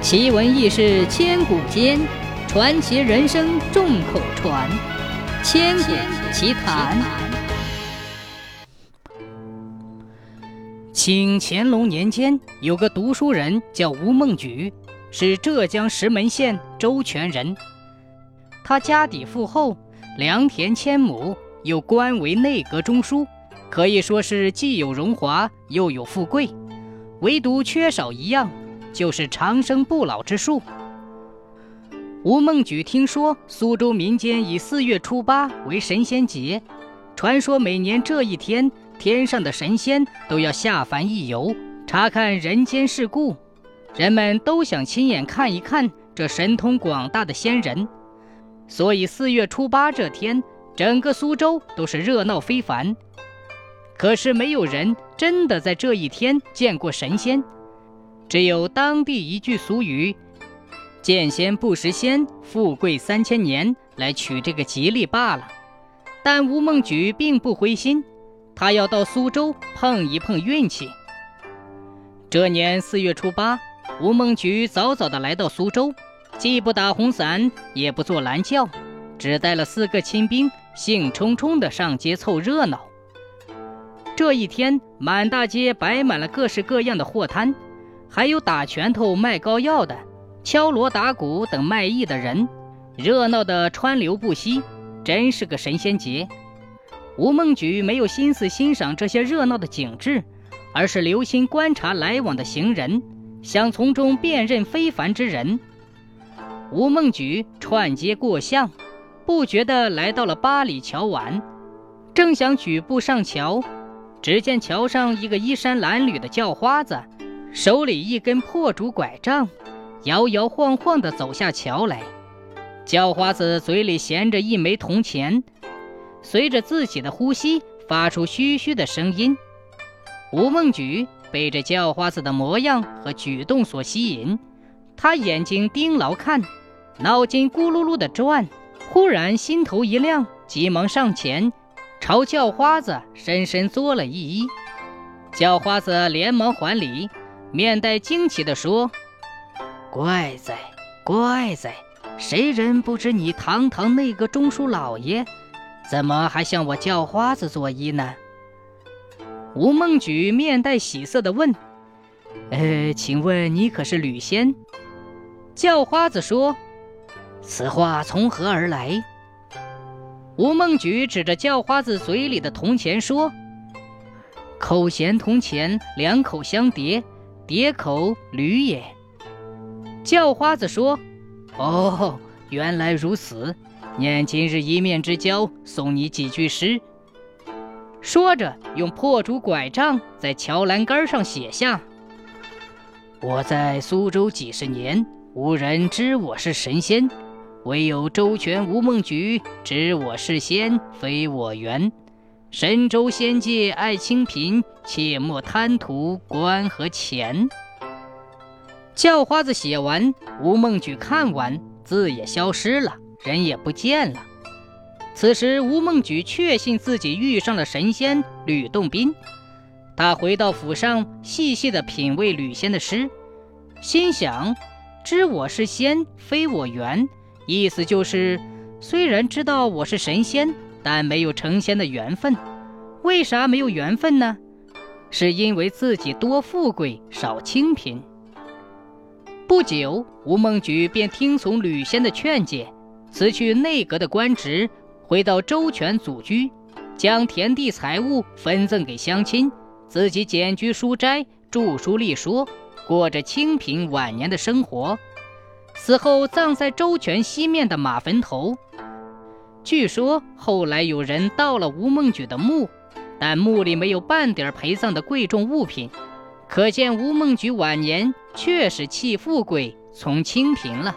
奇闻异事千古间，传奇人生众口传。千古奇谈。清乾隆年间，有个读书人叫吴梦举，是浙江石门县周全人。他家底富厚，良田千亩，又官为内阁中书，可以说是既有荣华，又有富贵。唯独缺少一样。就是长生不老之术。吴孟举听说苏州民间以四月初八为神仙节，传说每年这一天，天上的神仙都要下凡一游，查看人间世故，人们都想亲眼看一看这神通广大的仙人，所以四月初八这天，整个苏州都是热闹非凡。可是没有人真的在这一天见过神仙。只有当地一句俗语“见仙不识仙，富贵三千年”来取这个吉利罢了。但吴梦举并不灰心，他要到苏州碰一碰运气。这年四月初八，吴梦举早早的来到苏州，既不打红伞，也不坐蓝轿，只带了四个亲兵，兴冲冲的上街凑热闹。这一天，满大街摆满了各式各样的货摊。还有打拳头、卖膏药的，敲锣打鼓等卖艺的人，热闹的川流不息，真是个神仙节。吴梦举没有心思欣赏这些热闹的景致，而是留心观察来往的行人，想从中辨认非凡之人。吴梦举串街过巷，不觉地来到了八里桥玩，正想举步上桥，只见桥上一个衣衫褴褛的叫花子。手里一根破竹拐杖，摇摇晃晃地走下桥来。叫花子嘴里衔着一枚铜钱，随着自己的呼吸发出嘘嘘的声音。吴梦菊被这叫花子的模样和举动所吸引，他眼睛盯牢看，脑筋咕噜噜地转，忽然心头一亮，急忙上前朝叫花子深深作了一揖。叫花子连忙还礼。面带惊奇地说：“怪哉，怪哉！谁人不知你堂堂内阁中书老爷，怎么还向我叫花子作揖呢？”吴梦举面带喜色地问：“呃，请问你可是吕仙？”叫花子说：“此话从何而来？”吴梦举指着叫花子嘴里的铜钱说：“口衔铜钱，两口相叠。”叠口驴也，叫花子说：“哦，原来如此。念今日一面之交，送你几句诗。”说着，用破竹拐杖在桥栏杆上写下：“我在苏州几十年，无人知我是神仙，唯有周全吴梦菊知我是仙，非我缘。”神州仙界爱清贫，切莫贪图官和钱。叫花子写完，吴梦举看完，字也消失了，人也不见了。此时，吴梦举确信自己遇上了神仙吕洞宾。他回到府上，细细的品味吕仙的诗，心想：知我是仙，非我缘。意思就是，虽然知道我是神仙。但没有成仙的缘分，为啥没有缘分呢？是因为自己多富贵少清贫。不久，吴梦举便听从吕仙的劝解，辞去内阁的官职，回到周全祖居，将田地财物分赠给乡亲，自己简居书斋，著书立说，过着清贫晚年的生活。死后葬在周全西面的马坟头。据说后来有人盗了吴梦举的墓，但墓里没有半点陪葬的贵重物品，可见吴梦举晚年确实弃富贵从清贫了。